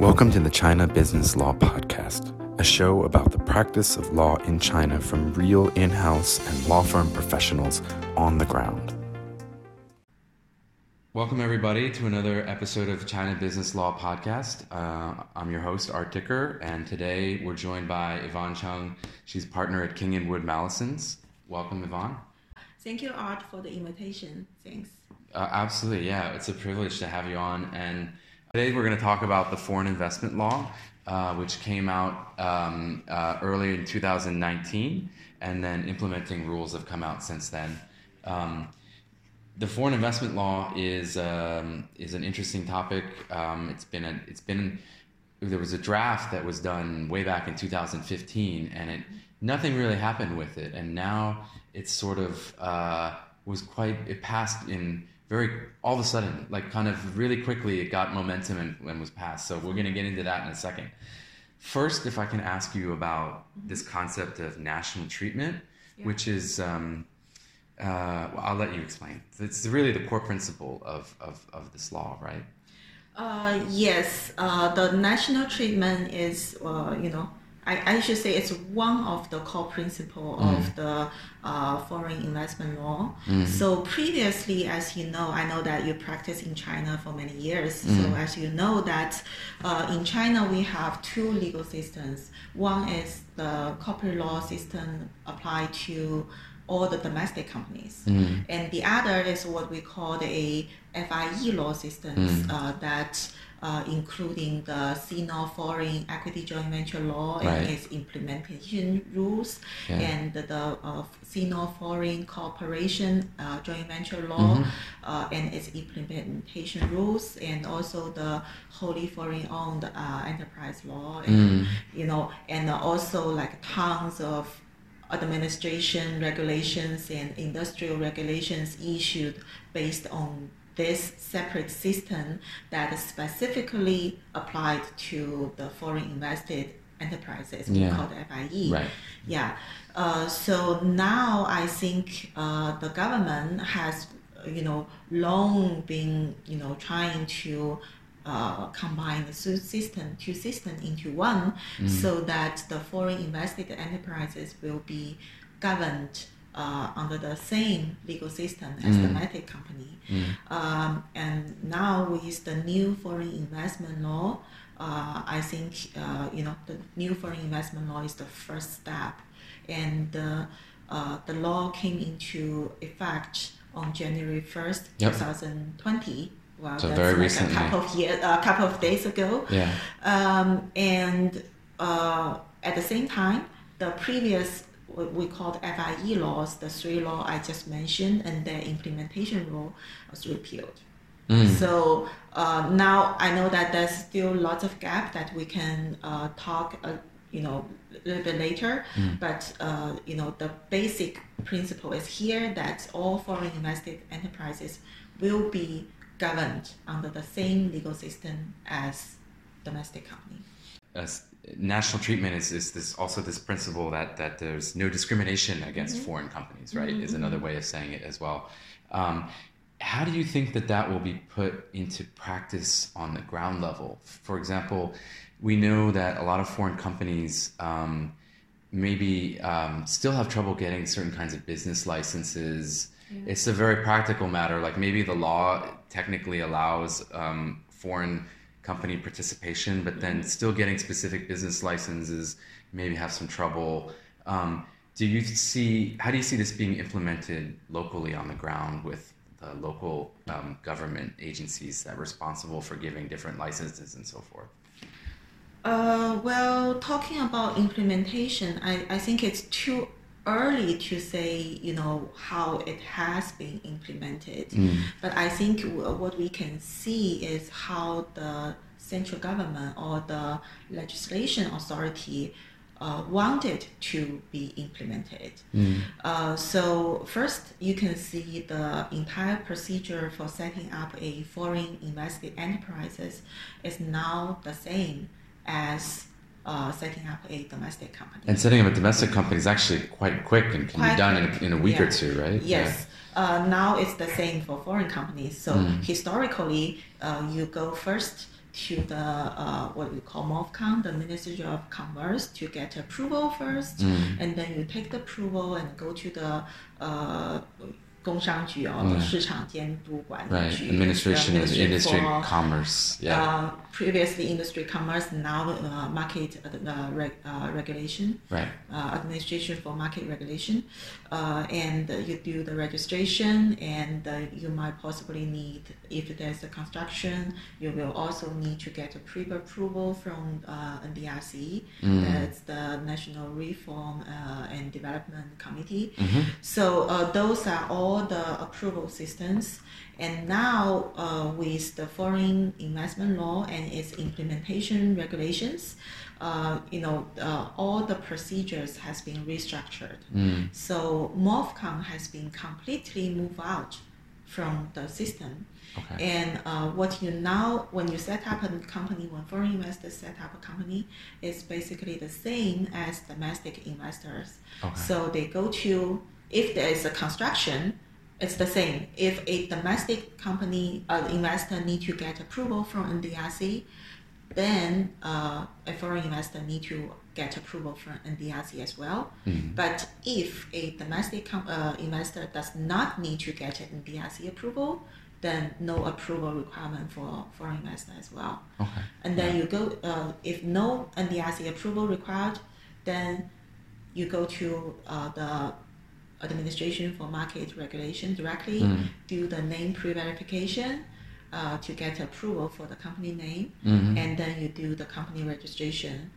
Welcome to the China Business Law Podcast, a show about the practice of law in China from real in house and law firm professionals on the ground. Welcome, everybody, to another episode of the China Business Law Podcast. Uh, I'm your host, Art Dicker, and today we're joined by Yvonne Chung. She's partner at King and Wood Mallesons. Welcome, Yvonne. Thank you, Art, for the invitation. Thanks. Uh, absolutely, yeah. It's a privilege to have you on. And Today we're going to talk about the foreign investment law, uh, which came out um, uh, early in 2019, and then implementing rules have come out since then. Um, the foreign investment law is um, is an interesting topic. Um, it's been a, it's been there was a draft that was done way back in 2015, and it nothing really happened with it, and now it's sort of uh, was quite it passed in very all of a sudden, like kind of really quickly, it got momentum and, and was passed. So we're going to get into that in a second. First, if I can ask you about this concept of national treatment, yeah. which is, um, uh, well, I'll let you explain. It's really the core principle of, of, of this law, right? Uh, yes, uh, the national treatment is, uh, you know, I, I should say it's one of the core principle mm. of the uh, foreign investment law. Mm. So previously, as you know, I know that you practice in China for many years. Mm. So as you know that uh, in China we have two legal systems. One is the corporate law system applied to all the domestic companies, mm. and the other is what we call the FIE law systems mm. uh, that uh, including the Sino foreign equity joint venture law and its implementation rules, yeah. and the uh, Sino foreign cooperation uh, joint venture law mm-hmm. Uh, and its implementation rules, and also the wholly foreign owned uh, enterprise law, and, mm. you know, and also like tons of administration regulations and industrial regulations issued based on this separate system that specifically applied to the foreign invested enterprises we yeah. call the FIE. Right. Yeah. Uh, so now I think uh, the government has, you know, long been, you know, trying to uh, combine the system, two systems into one, mm. so that the foreign invested enterprises will be governed uh, under the same legal system as mm. the Matic company. Mm. Um, and now with the new foreign investment law, uh, I think uh, you know the new foreign investment law is the first step, and uh, the law came into effect on January first, yep. 2020. Well, so that's very like recently. a couple of years, a couple of days ago. Yeah. Um, and uh, at the same time, the previous what we called FIE laws, the three law I just mentioned, and their implementation rule was repealed. Mm. So uh, now I know that there's still lots of gap that we can uh, talk, uh, you know, a little bit later. Mm. But uh, you know, the basic principle is here that all foreign invested enterprises will be governed under the same legal system as domestic companies. As national treatment is, is this also this principle that that there's no discrimination against mm-hmm. foreign companies, right? Mm-hmm. Is another way of saying it as well. Um, how do you think that that will be put into practice on the ground level? For example, we know that a lot of foreign companies um, maybe um, still have trouble getting certain kinds of business licenses. Yeah. It's a very practical matter. Like maybe the law technically allows um, foreign company participation, but then still getting specific business licenses, maybe have some trouble. Um, do you see how do you see this being implemented locally on the ground with the local um, government agencies that are responsible for giving different licenses and so forth? Uh, well, talking about implementation, I, I think it's too early to say, you know, how it has been implemented. Mm. But I think what we can see is how the central government or the legislation authority uh, wanted to be implemented. Mm. Uh, so first, you can see the entire procedure for setting up a foreign invested enterprises is now the same as uh, setting up a domestic company. And setting up a domestic company is actually quite quick and can quite be done in a, in a, week yeah. or two, right? Yes. Yeah. Uh, now it's the same for foreign companies. So mm. historically, uh, you go first to the uh, what we call MOFCOM, the Ministry of Commerce, to get approval first, Mm. and then you take the approval and go to the uh, 工商局 or the 市场监督管理 Right. 局 Administration the is Ministry industry for, commerce. Yeah. uh, previously industry commerce, now uh, market uh, reg- uh, regulation right. uh, administration for market regulation, uh, and uh, you do the registration, and uh, you might possibly need, if there's a construction, you will also need to get a pre-approval from uh, NDRC, that's the National Reform uh, and Development Committee. So uh, those are all the approval systems. And now, uh, with the foreign investment law and its implementation regulations, uh, you know, uh, all the procedures has been restructured. So MOFCOM has been completely moved out from the system. Okay. And uh, what you now, when you set up a company, when foreign investors set up a company, is basically the same as domestic investors. Okay. So they go to, if there is a construction, it's the same. If a domestic company, uh, investor need to get approval from NDRC, then uh, a foreign investor need to get approval from NDRC as well. But if a domestic com- uh, investor does not need to get an NDRC approval, then no approval requirement for foreign investor as well. Okay. And then you go, uh, if no NDRC approval required, then you go to uh, the Administration for Market Regulation directly, Mm. do the name pre-verification uh, to get approval for the company name, Mhm. and then you do the company registration.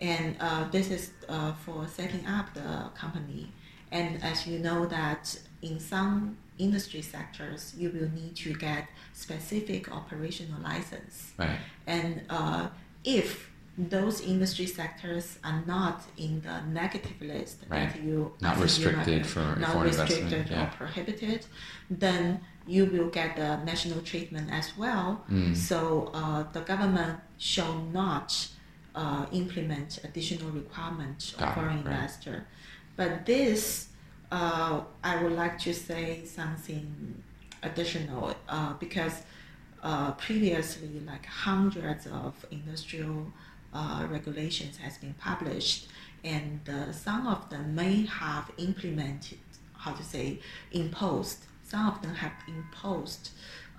And uh, this is uh, for setting up the company. And as you know that in some industry sectors, you will need to get specific operational license. Right. And uh, if those industry sectors are not in the negative list that Right. you Not I think you restricted for not foreign investment, restricted yeah. or prohibited, then you will get the national treatment as well. Mm. So uh, the government shall not uh, implement additional requirements it, foreign right. investor. But this, uh, I would like to say something additional uh, because uh, previously, like hundreds of industrial uh, regulations has been published, and uh, some of them may have implemented, how to say, imposed. Some of them have imposed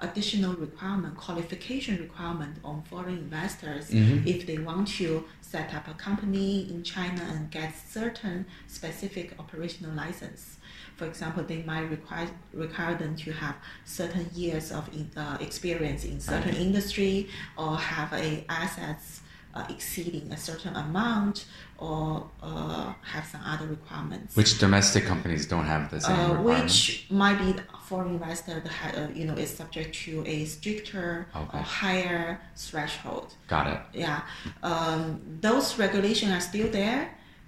additional requirement, qualification requirement on foreign investors Mhm. if they want to set up a company in China and get certain specific operational license. For example, they might require require them to have certain years of in, uh, experience in certain Right. industry or have a assets uh, exceeding a certain amount or uh, have some other requirements. Which domestic companies don't have the same Uh, requirements. which might be foreign investor that ha- uh, you know is subject to a stricter Okay. or higher threshold. Got it. Yeah, um, those regulations are still there.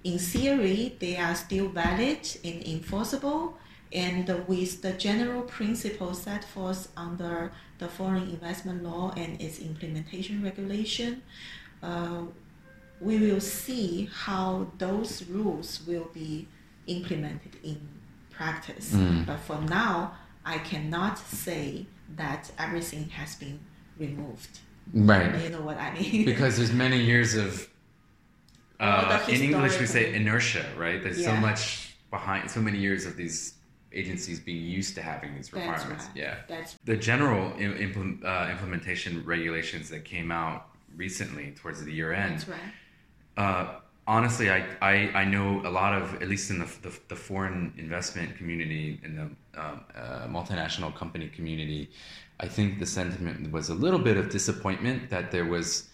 In theory, they are still valid and enforceable. And with the general principles set forth under the foreign investment law and its implementation regulation, uh, we will see how those rules will be implemented in practice. Mm. But for now, I cannot say that everything has been removed. Right. You know what I mean? because there's many years of uh, in English we say inertia, right? There's so much behind, so many years of these agencies being used to having these That's requirements. right. Yeah. That's The general im- implement, uh, implementation regulations that came out recently towards the year end. that's right. Uh, honestly, I, I, I know a lot of, at least in the, the, the foreign investment community, in the um, uh, multinational company community, I think the sentiment was a little bit of disappointment that there was,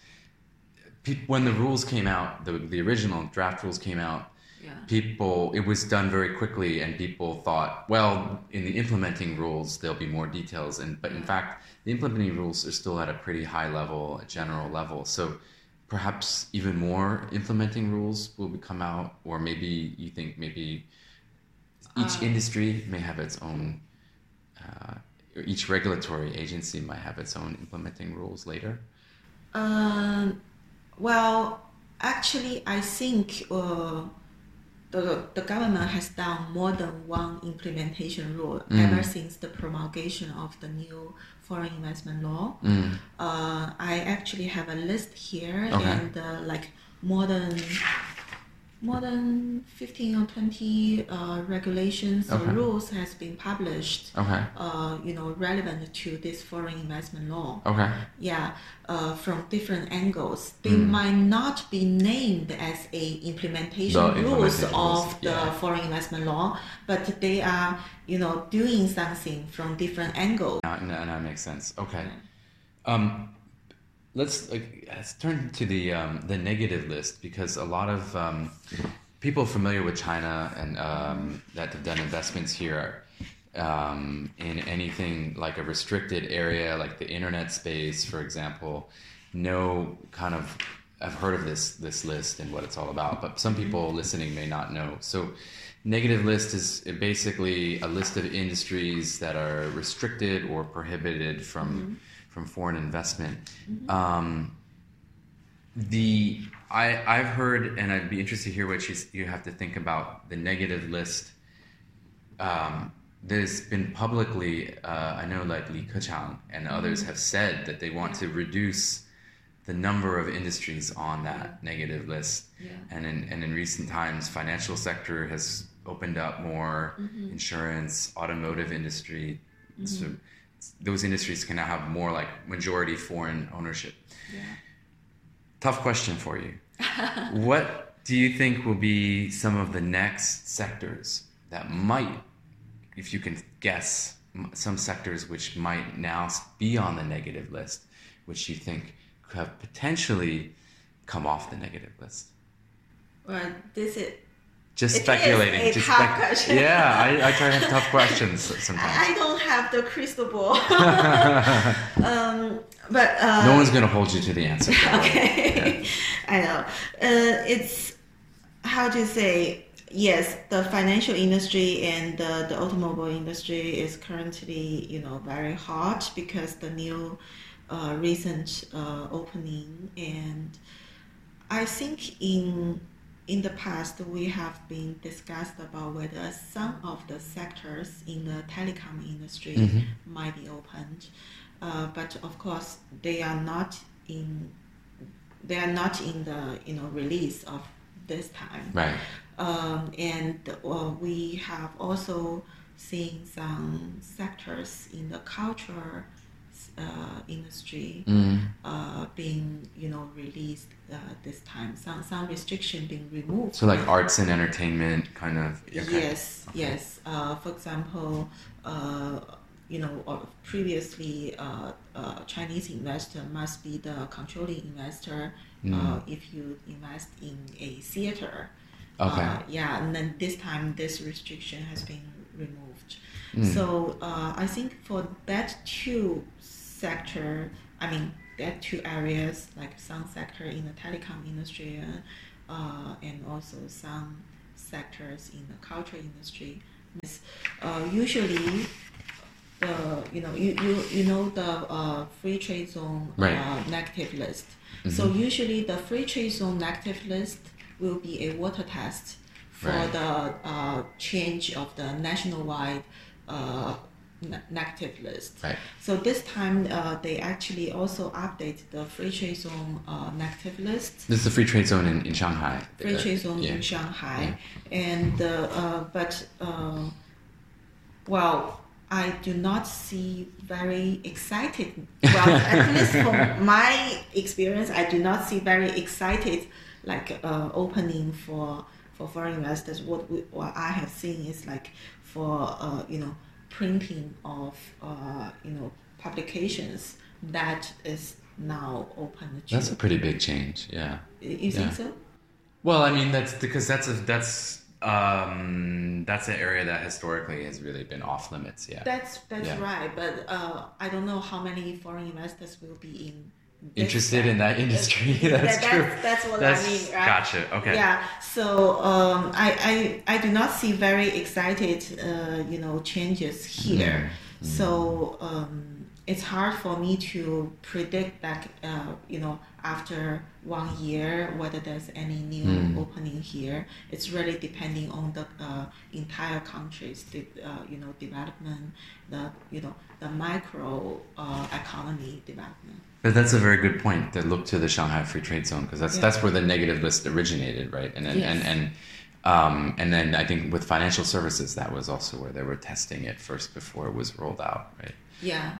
when the rules came out, the, the original draft rules came out, Yeah. people, it was done very quickly, and people thought, well, in the implementing rules, there'll be more details. And but in fact, the implementing rules are still at a pretty high level, a general level. So perhaps even more implementing rules will come out, or maybe you think maybe each Uh, industry may have its own. Uh, or each regulatory agency might have its own implementing rules later. Um, well, actually, I think uh, the, the government has done more than one implementation rule Mm. ever since the promulgation of the new foreign investment law. Mm. Uh, I actually have a list here, Okay. and uh, like more than more than 15 or 20 uh, regulations Okay. or rules has been published Okay. uh, you know relevant to this foreign investment law Okay. yeah uh, from different angles they Mm. might not be named as a implementation The rules implementation of the yeah. foreign investment law but they are you know doing something from different angles Now, now, now it makes sense. Okay. Um, let's like let's turn to the um, the negative list because a lot of um, people familiar with China and um, that have done investments here um, in anything like a restricted area, like the internet space, for example, know kind of have heard of this this list and what it's all about. But some people listening may not know. So. Negative list is basically a list of industries that are restricted or prohibited from from foreign investment. Um, the I I've heard, and I'd be interested to hear what you you have to think about the negative list. Um, there's been publicly, uh, I know like Li Keqiang and others have said that they want to reduce the number of industries on that negative list. Yeah. And in and in recent times, financial sector has opened up more, insurance, automotive industry. So those industries can now have more like majority foreign ownership. yeah. Tough question for you. what do you think will be some of the next sectors that might, if you can guess, some sectors which might now be on the negative list, which you think could have potentially come off the negative list? well this is Just It is speculating. a just tough question. Yeah, I, I try to have tough questions sometimes. I don't have the crystal ball. um, but uh, no one's going to hold you to the answer. okay. I know. Uh, it's how to say. Yes, the financial industry and the, the automobile industry is currently, you know, very hot because the new, uh, recent uh, opening and I think in in the past we have been discussed about whether some of the sectors in the telecom industry Mhm. might be opened, uh, but of course they are not in they are not in the you know release of this time. Right. Um, and uh, we have also seen some sectors in the culture uh, industry Mm. uh, being you know released uh, this time. Some some restriction being removed. So like arts and entertainment kind of. okay. Yes, yes. Uh, for example, uh, you know, previously, uh, uh, Chinese investor must be the controlling investor uh, Mm. if you invest in a theater. Okay. Uh, yeah, and then this time this restriction has been removed. Mm. So uh, I think for that two sector, I mean that two areas, like some sector in the telecom industry, uh, uh, and also some sectors in the culture industry, uh, usually. The you know you, you, you know the uh, free trade zone Right. uh, negative list. So usually the free trade zone negative list will be a water test for Right. the uh, change of the nationwide uh, negative list. Right. So this time uh, they actually also update the free trade zone uh, negative list. This is the free trade zone in, in Shanghai. Free Uh, trade zone yeah. in Shanghai, and uh, uh, but uh, well, I do not see very excited. Well, at least from my experience, I do not see very excited like uh, opening for for foreign investors. What we, what I have seen is like for uh, you know printing of uh, you know publications that is now open to. That's a pretty big change. Yeah. you think yeah. so? Well, I mean, that's because that's a that's um that's an area that historically has really been off limits. Yeah. That's that's Yeah. right, but uh, I don't know how many foreign investors will be in. Interested in that industry. That's that- true. That's, that's what That's- I mean, right? Gotcha. Okay. Yeah. So um, I, I I do not see very excited uh, you know changes here. Mm, So um, it's hard for me to predict that uh, you know after one year whether there's any new Mm. opening here. It's really depending on the uh, entire country's de- uh, you know development, the you know the micro uh, economy development. But that's a very good point. To look to the Shanghai Free Trade Zone because that's Yeah. that's where the negative list originated, right? And and Yes. and and, um, and then I think with financial services, that was also where they were testing it first before it was rolled out, right? Yeah.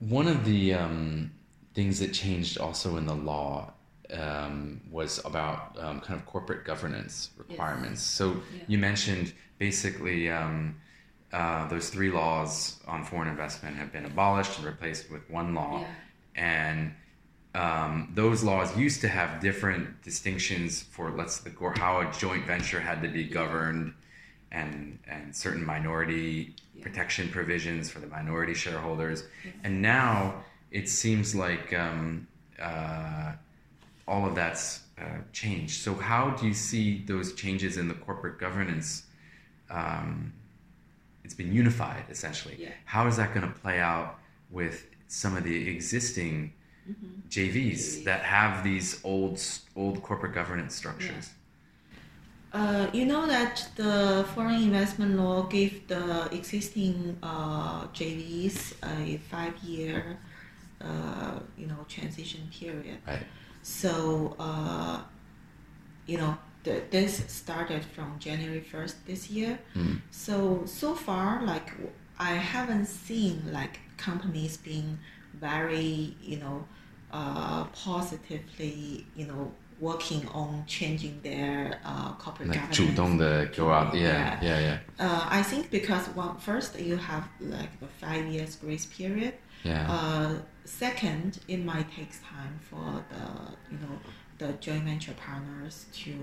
One of the um, things that changed also in the law um, was about um, kind of corporate governance requirements. So Yeah. you mentioned basically um, uh, those three laws on foreign investment have been abolished and replaced with one law, Yeah. and um, those laws used to have different distinctions for let's the how a joint venture had to be governed, and and certain minority Yeah. protection provisions for the minority shareholders, and now it seems like um, uh, all of that's uh, changed. So how do you see those changes in the corporate governance? Um, it's been unified essentially. Yeah. How is that going to play out with some of the existing JVs that have these old old corporate governance structures? Uh, you know that the foreign investment law gave the existing uh, JVs a five-year, uh, you know, transition period. Right. So, uh, you know, th- this started from January 1st this year. Mm. So, so far, like, w- I haven't seen, like, companies being very, you know, uh, positively, you know, working on changing their uh, corporate Like governance. 主动的 go out, yeah, Yeah. yeah, yeah, Uh, I think because one first you have like the five years grace period. yeah. Uh, second, it might take time for the you know the joint venture partners to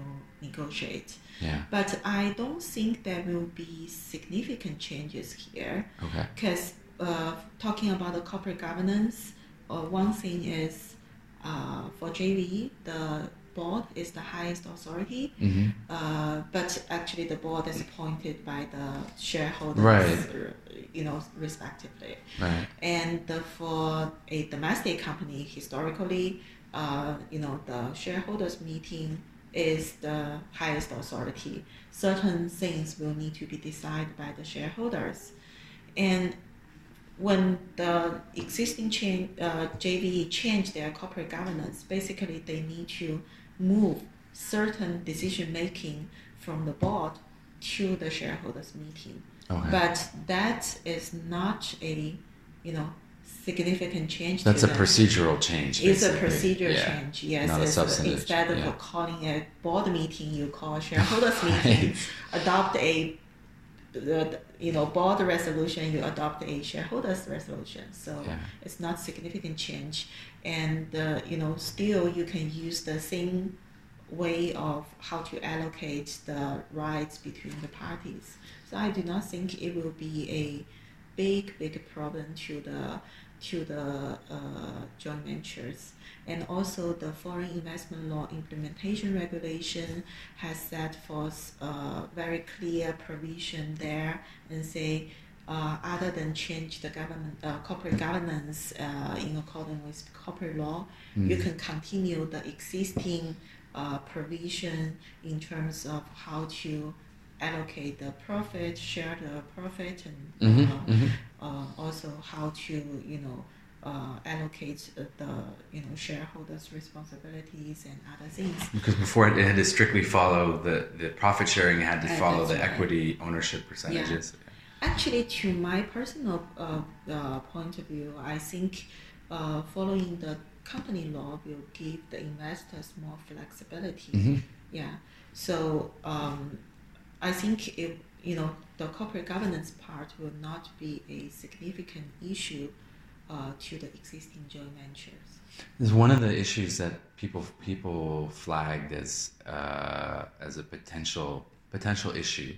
negotiate. yeah. But I don't think there will be significant changes here Okay. because uh, talking about the corporate governance, uh, one thing is uh, for JV the board is the highest authority. hmm Uh, but actually, the board is appointed by the shareholders, Right. you know, respectively. Right. And uh, for a domestic company, historically, uh, you know, the shareholders meeting is the highest authority. Certain things will need to be decided by the shareholders, and when the existing chain, uh, JV change their corporate governance, basically they need to move certain decision making from the board to the shareholders meeting. Okay. But that is not a, you know, significant change. That's a them. procedural change. It's a basically. procedure Yeah. change. Yes, Not a substantive instead of yeah. calling a board meeting, you call a shareholders meeting. Adopt a, the, you know, board resolution. You adopt a shareholders resolution. So Yeah. it's not significant change, and uh, you know, still you can use the same way of how to allocate the rights between the parties. So I do not think it will be a big, big problem to the to the uh, joint ventures. And also the foreign investment law implementation regulation has set forth a very clear provision there and say uh, other than change the government uh, corporate governance uh, in accordance with corporate law, you can continue the existing uh, provision in terms of how to allocate the profit, share the profit, and Mhm, uh, mhm. uh, also how to you know uh, allocate the you know shareholders' responsibilities and other things. Because before it, it had to strictly follow the, the profit sharing had to follow the right. equity ownership percentages. Yeah. Actually, to my personal uh, uh, point of view, I think uh, following the company law will give the investors more flexibility. Mhm. Yeah. So um, I think if you know the corporate governance part will not be a significant issue uh, to the existing joint ventures. Is one of the issues that people people flagged as uh, as a potential potential issue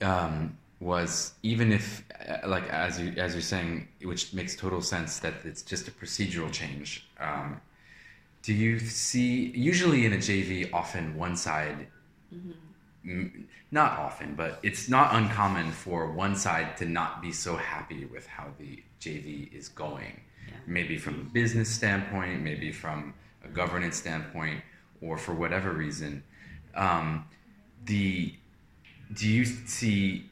um, was even if uh, like as you as you're saying, which makes total sense that it's just a procedural change. Um, do you see usually in a JV often one side m- not often, but it's not uncommon for one side to not be so happy with how the JV is going. Yeah. Maybe from a business standpoint, maybe from a governance standpoint, or for whatever reason. Um, the do you see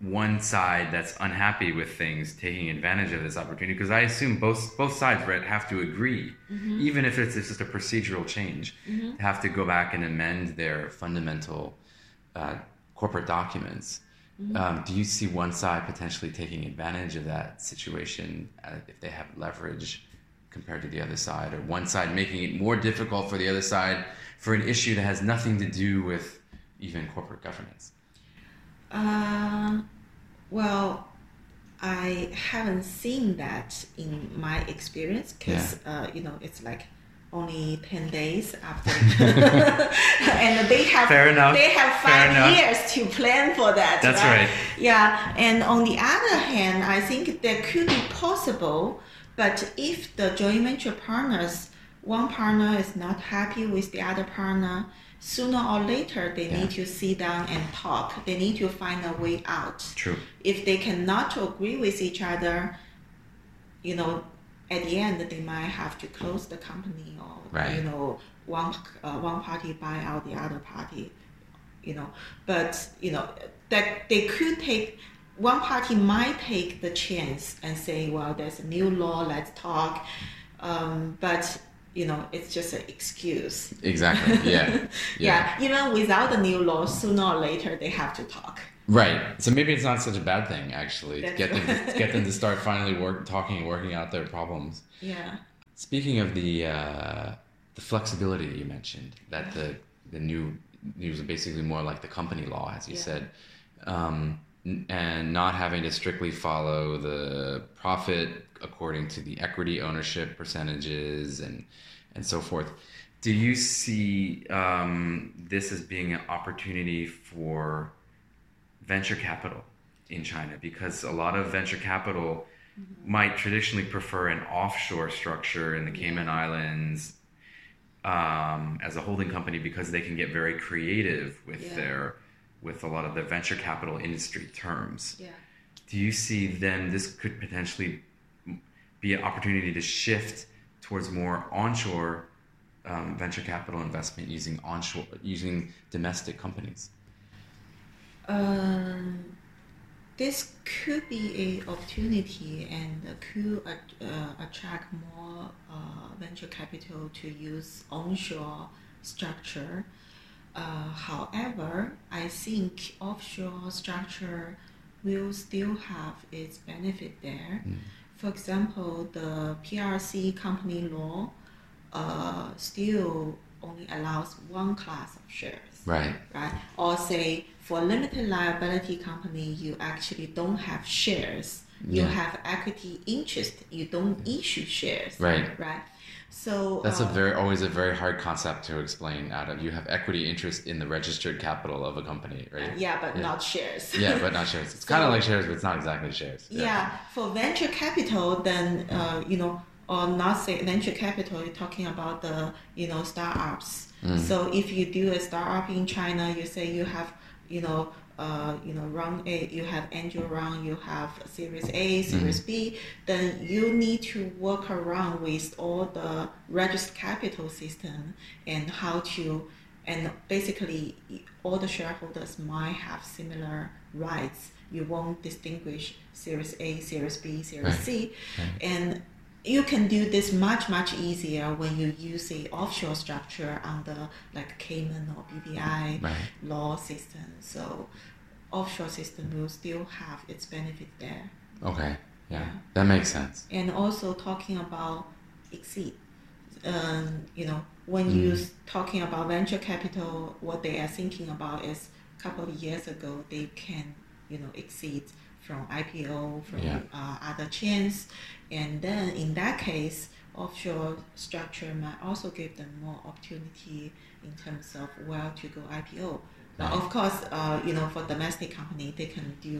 one side that's unhappy with things taking advantage of this opportunity because I assume both both sides right have to agree, Mm-hmm. even if it's just a procedural change, have to go back and amend their fundamental uh, corporate documents. Mm-hmm. Um, do you see one side potentially taking advantage of that situation uh, if they have leverage compared to the other side, or one side making it more difficult for the other side for an issue that has nothing to do with even corporate governance? Uh, well, I haven't seen that in my experience because uh, you know it's like only ten days after, and they have Fair enough. they have five years to plan for that. That's right. Yeah, and on the other hand, I think that could be possible, but if the joint venture partners, one partner is not happy with the other partner, sooner or later they Yeah. need to sit down and talk. They need to find a way out. True. If they cannot agree with each other, you know, at the end they might have to close the company or Right. you know one uh, one party buy out the other party you know but you know that they could take one party might take the chance and say well there's a new law let's talk um, but you know it's just an excuse Exactly. Yeah. yeah. even without the new law sooner or later they have to talk Right. So maybe it's not such a bad thing actually. to Get them to, get them to start finally work talking and working out their problems. yeah Speaking of the uh, the flexibility that you mentioned, that the the new news are basically more like the company law, as you Yeah. said, um, and not having to strictly follow the profit according to the equity ownership percentages and and so forth. Do you see um, this as being an opportunity for venture capital in China? Because a lot of venture capital might traditionally prefer an offshore structure in the Cayman Islands um, as a holding company because they can get very creative with Yeah. their with a lot of the venture capital industry terms. yeah Do you see then this could potentially be an opportunity to shift towards more onshore um, venture capital investment using onshore using domestic companies? Um, this could be a opportunity and could uh, attract more uh, venture capital to use onshore structure. Uh, however, I think offshore structure will still have its benefit there. For example, the PRC company law uh, still only allows one class of shares Right. right? Or say for limited liability company, you actually don't have shares. You have equity interest. You don't issue shares. Right. Right. So That's a uh, very always a very hard concept to explain. Out of you have equity interest in the registered capital of a company, right? yeah, but Yeah. not shares. Yeah, but not shares. It's kind of like shares, but it's not exactly shares. Yeah, for venture capital, then uh, you know, or not say venture capital, you're talking about the you know startups. So if you do a startup in China, you say you have you know. Uh, you know, round A, you have angel round, you have Series A, Series B, then you need to work around with all the registered capital system and how to, and basically all the shareholders might have similar rights. You won't distinguish Series A, Series B, Series Right. C, Right. and you can do this much much easier when you use a offshore structure under like Cayman or BVI Right. law system. So offshore system will still have its benefit there. Okay. Yeah, Yeah. that makes sense. And also talking about exceed. Um, you know, when you s- talking about venture capital, what they are thinking about is a couple of years ago they can, you know, exceed from IPO from Yeah. uh, other chains, and then in that case, offshore structure might also give them more opportunity in terms of where to go IPO. But Right. of course, uh, you know, for domestic company, they can do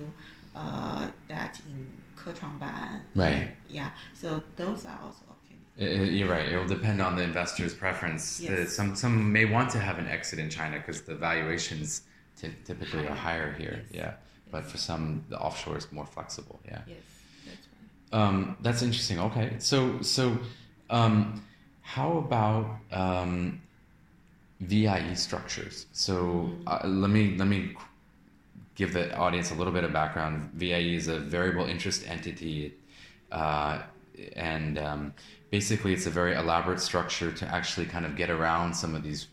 uh, that in Kechuangban. Right. Yeah. So those are also opportunities. You're right. It will depend on the investor's preference. Yes. Uh, Some some may want to have an exit in China because the valuations ty- typically are higher here. Yes. Yeah, but for some, the offshore is more flexible. Yeah. Yes, that's right. Um, that's interesting. Okay, so so um, how about um, VIE structures? So uh, let me let me give the audience a little bit of background, VIE is a variable interest entity, uh, and um, basically it's a very elaborate structure to actually kind of get around some of these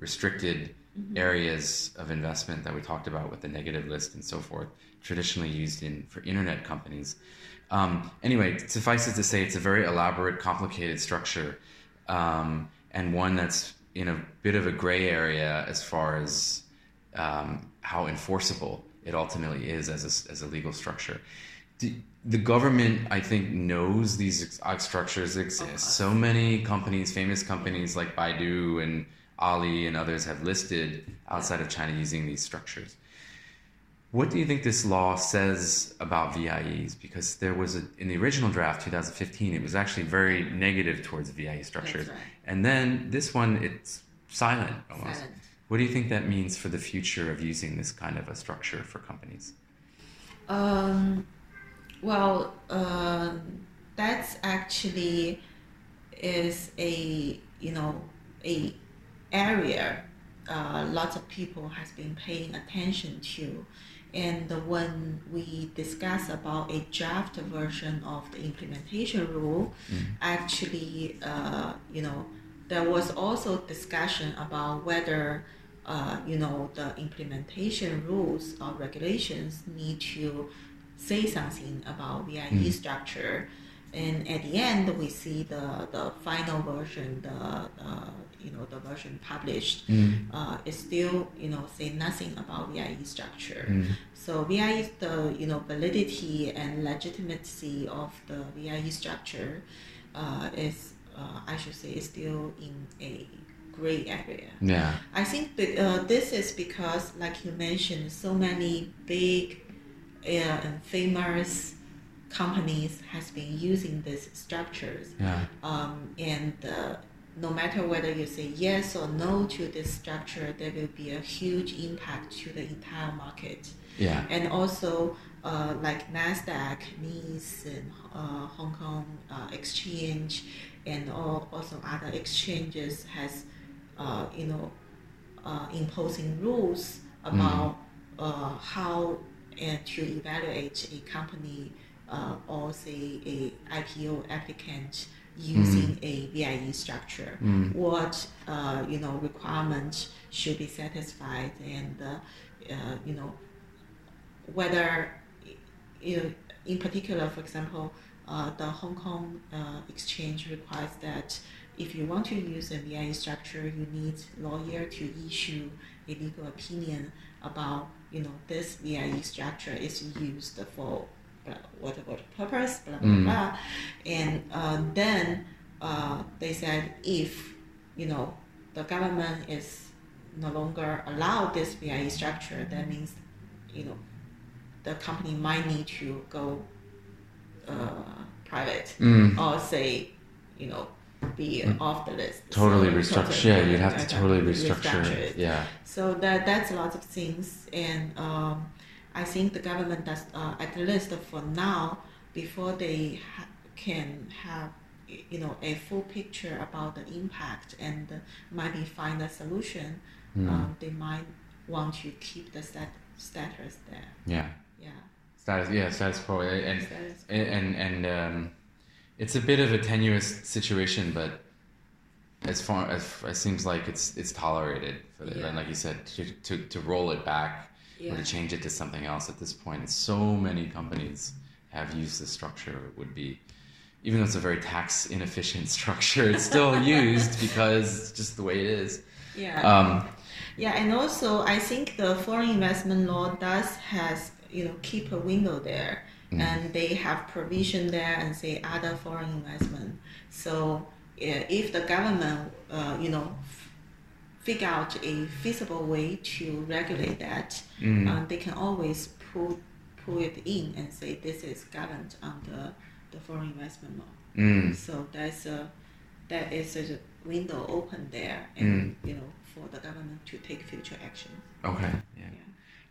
restricted mm-hmm. areas of investment that we talked about with the negative list and so forth, traditionally used in for internet companies. Um, anyway, suffice it to say, it's a very elaborate, complicated structure, um, and one that's in a bit of a gray area as far as um, how enforceable it ultimately is as a, as a legal structure. The government, I think, knows these structures exist. So many companies, famous companies like Baidu and Ali and others, have listed outside of China using these structures. What do you think this law says about VIEs? Because there was a, in the original draft, 2015, it was actually very negative towards VIE structures, right. and then this one, it's silent almost. Silent. What do you think that means for the future of using this kind of a structure for companies? Um, well, uh, that's actually is a you know a area uh, lots of people has been paying attention to and when we discuss about a draft version of the implementation rule, mm. actually, uh, you know, there was also discussion about whether, uh, you know, the implementation rules or regulations need to say something about VIE mm. structure. And at the end, we see the, the final version, the uh, you know the version published mm. uh, is still you know say nothing about VIE structure. Mm. So VIE the you know validity and legitimacy of the VIE structure uh, is uh, I should say is still in a gray area. Yeah. I think that, uh, this is because like you mentioned, so many big uh, and famous companies has been using these structures. Yeah. Um, and uh, no matter whether you say yes or no to this structure, there will be a huge impact to the entire market. Yeah. And also, uh, like Nasdaq, NYSE, and uh, Hong Kong uh, Exchange, and all, also other exchanges has, uh, you know, uh, imposing rules about mm. how to evaluate a company or say a IPO applicant using mm. a VIE structure. Mm. What uh, you know requirements should be satisfied, and uh, uh, you know whether you know, in particular, for example, uh, the Hong Kong uh, exchange requires that if you want to use a VIE structure, you need lawyer to issue a legal opinion about you know this VIE structure is used for what what purpose, blah blah mm. blah, and uh, then uh, they said if you know the government is no longer allowed this VIE structure, that means you know the company might need to go uh, private mm. or say you know be mm. off the list. Totally so, restructure. Yeah, you'd have to totally restructure, restructure it. Yeah. So that that's a lot of things, and um, I think the government does, uh, at least for now, before they ha- can have you know a full picture about the impact and maybe find a solution, mm. um, they might want to keep the stat- status there. Yeah. Yeah. Status, yeah, status quo, and status quo. and and um, it's a bit of a tenuous situation, but as far as it seems like it's it's tolerated for the, yeah. and like you said, to, to to roll it back yeah. or to change it to something else at this point. so many companies have used this structure. It would be, even though it's a very tax inefficient structure, it's still used because it's just the way it is. Yeah. Um, yeah, and also I think the foreign investment law does has you know keep a window there, mm. and they have provision there and say other foreign investment. So if the government uh, you know figure out a feasible way to regulate that, mm. uh, they can always pull pull it in and say this is governed under the foreign investment law. Mm. So that's a that is a window open there, and mm. you know for the government to take future action. Okay. Yeah. yeah.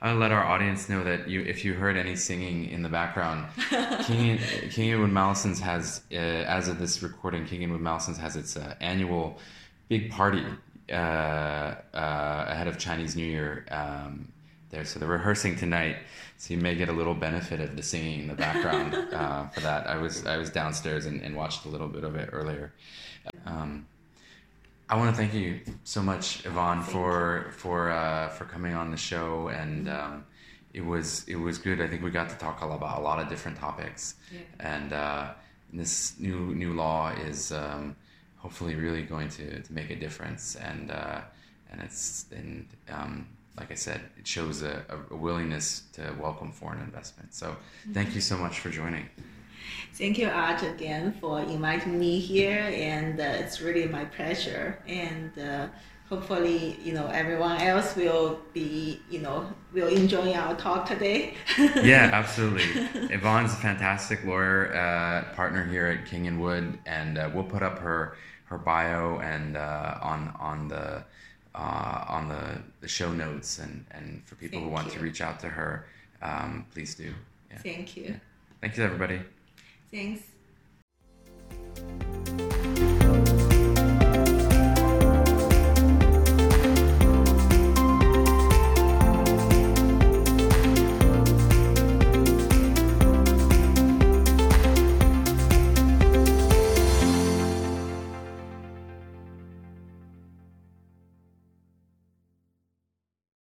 I'll let our audience know that you, if you heard any singing in the background, King King Edward Mallesons has, uh, as of this recording, King and Edward Mallesons has its uh, annual big party uh, uh, ahead of Chinese New Year, um, there. So they're rehearsing tonight, so you may get a little benefit of the singing in the background uh, for that. I was I was downstairs and, and watched a little bit of it earlier. Um, I want to thank you so much, Yvonne, for for uh, for coming on the show, and um, it was it was good. I think we got to talk all about a lot of different topics, Yeah. and uh, this new new law is um, hopefully really going to, to make a difference, and uh, and it's and um, like I said, it shows a, a willingness to welcome foreign investment. So thank you so much for joining. Thank you, Art, again for inviting me here, and uh, it's really my pleasure. And uh, hopefully, you know, everyone else will be, you know, will enjoy our talk today. yeah, absolutely. Yvonne's a fantastic lawyer, uh, partner here at King and Wood, and uh, we'll put up her her bio and uh, on on the uh, on the, the show notes, and and for people who Thank want to reach out to her, um, please do. Yeah. Thank you. Thank you, everybody. Thanks.